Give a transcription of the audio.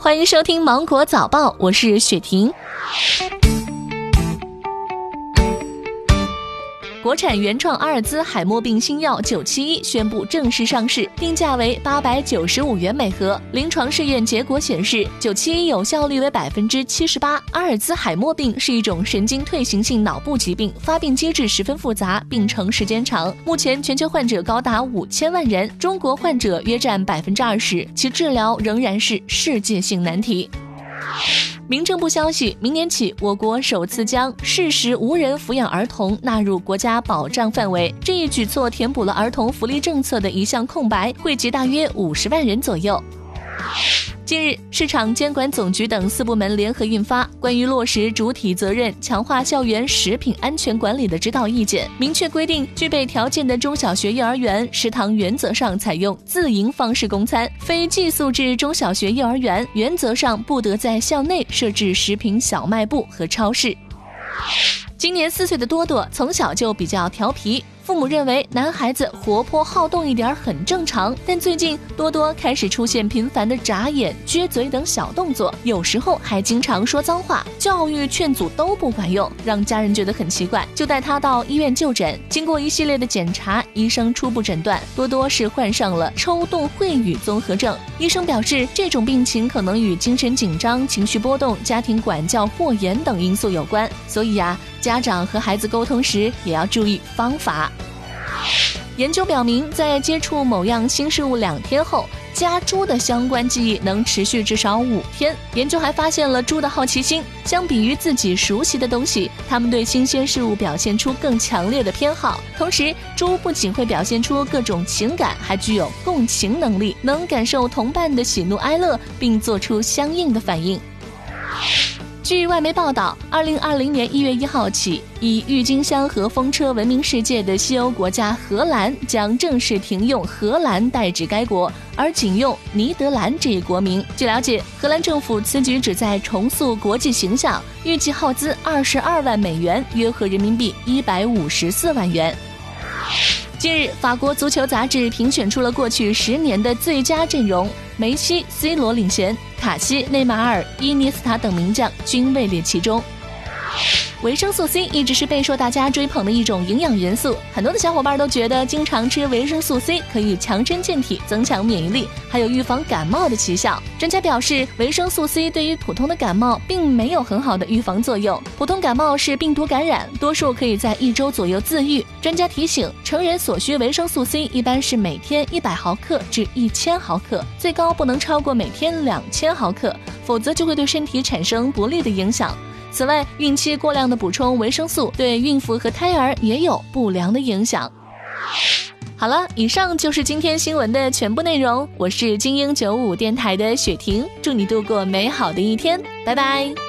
欢迎收听《芒果早报》，我是雪婷。国产原创阿尔兹海默病新药九七一宣布正式上市，定价为八百九十五元每盒。临床试验结果显示，九七一有效率为百分之七十八。阿尔兹海默病是一种神经退行性脑部疾病，发病机制十分复杂，病程时间长。目前全球患者高达五千万人，中国患者约占百分之二十，其治疗仍然是世界性难题。民政部消息，明年起，我国首次将事实无人抚养儿童纳入国家保障范围。这一举措填补了儿童福利政策的一项空白，惠及大约五十万人左右。近日，市场监管总局等四部门联合印发《关于落实主体责任、强化校园食品安全管理的指导意见》，明确规定，具备条件的中小学幼儿园食堂原则上采用自营方式供餐，非寄宿制中小学幼儿园原则上不得在校内设置食品小卖部和超市。今年四岁的多多从小就比较调皮。父母认为男孩子活泼好动一点很正常，但最近多多开始出现频繁的眨眼、撅嘴等小动作，有时候还经常说脏话，教育劝阻都不管用，让家人觉得很奇怪，就带他到医院就诊。经过一系列的检查，医生初步诊断多多是患上了抽动秽语综合症。医生表示，这种病情可能与精神紧张、情绪波动、家庭管教过严等因素有关，所以呀，家长和孩子沟通时也要注意方法。研究表明，在接触某样新事物两天后，家猪的相关记忆能持续至少五天。研究还发现了猪的好奇心，相比于自己熟悉的东西，它们对新鲜事物表现出更强烈的偏好。同时，猪不仅会表现出各种情感，还具有共情能力，能感受同伴的喜怒哀乐，并做出相应的反应。据外媒报道，二零二零年一月一号起，以郁金香和风车闻名世界的西欧国家荷兰将正式停用“荷兰”代指该国，而仅用“尼德兰”这一国名。据了解，荷兰政府此举旨在重塑国际形象，预计耗资二十二万美元，约合人民币一百五十四万元。近日，法国足球杂志评选出了过去十年的最佳阵容，梅西、C 罗领衔。卡西、内马尔、伊涅斯塔等名将均位列其中。维生素 C 一直是备受大家追捧的一种营养元素，很多的小伙伴都觉得经常吃维生素 C 可以强身健体、增强免疫力，还有预防感冒的奇效。专家表示，维生素 C 对于普通的感冒并没有很好的预防作用。普通感冒是病毒感染，多数可以在一周左右自愈。专家提醒，成人所需维生素 C 一般是每天一百毫克至一千毫克，最高不能超过每天两千毫克，否则就会对身体产生不利的影响。此外，孕期过量的补充维生素对孕妇和胎儿也有不良的影响。好了，以上就是今天新闻的全部内容。我是精英九五电台的雪婷，祝你度过美好的一天，拜拜。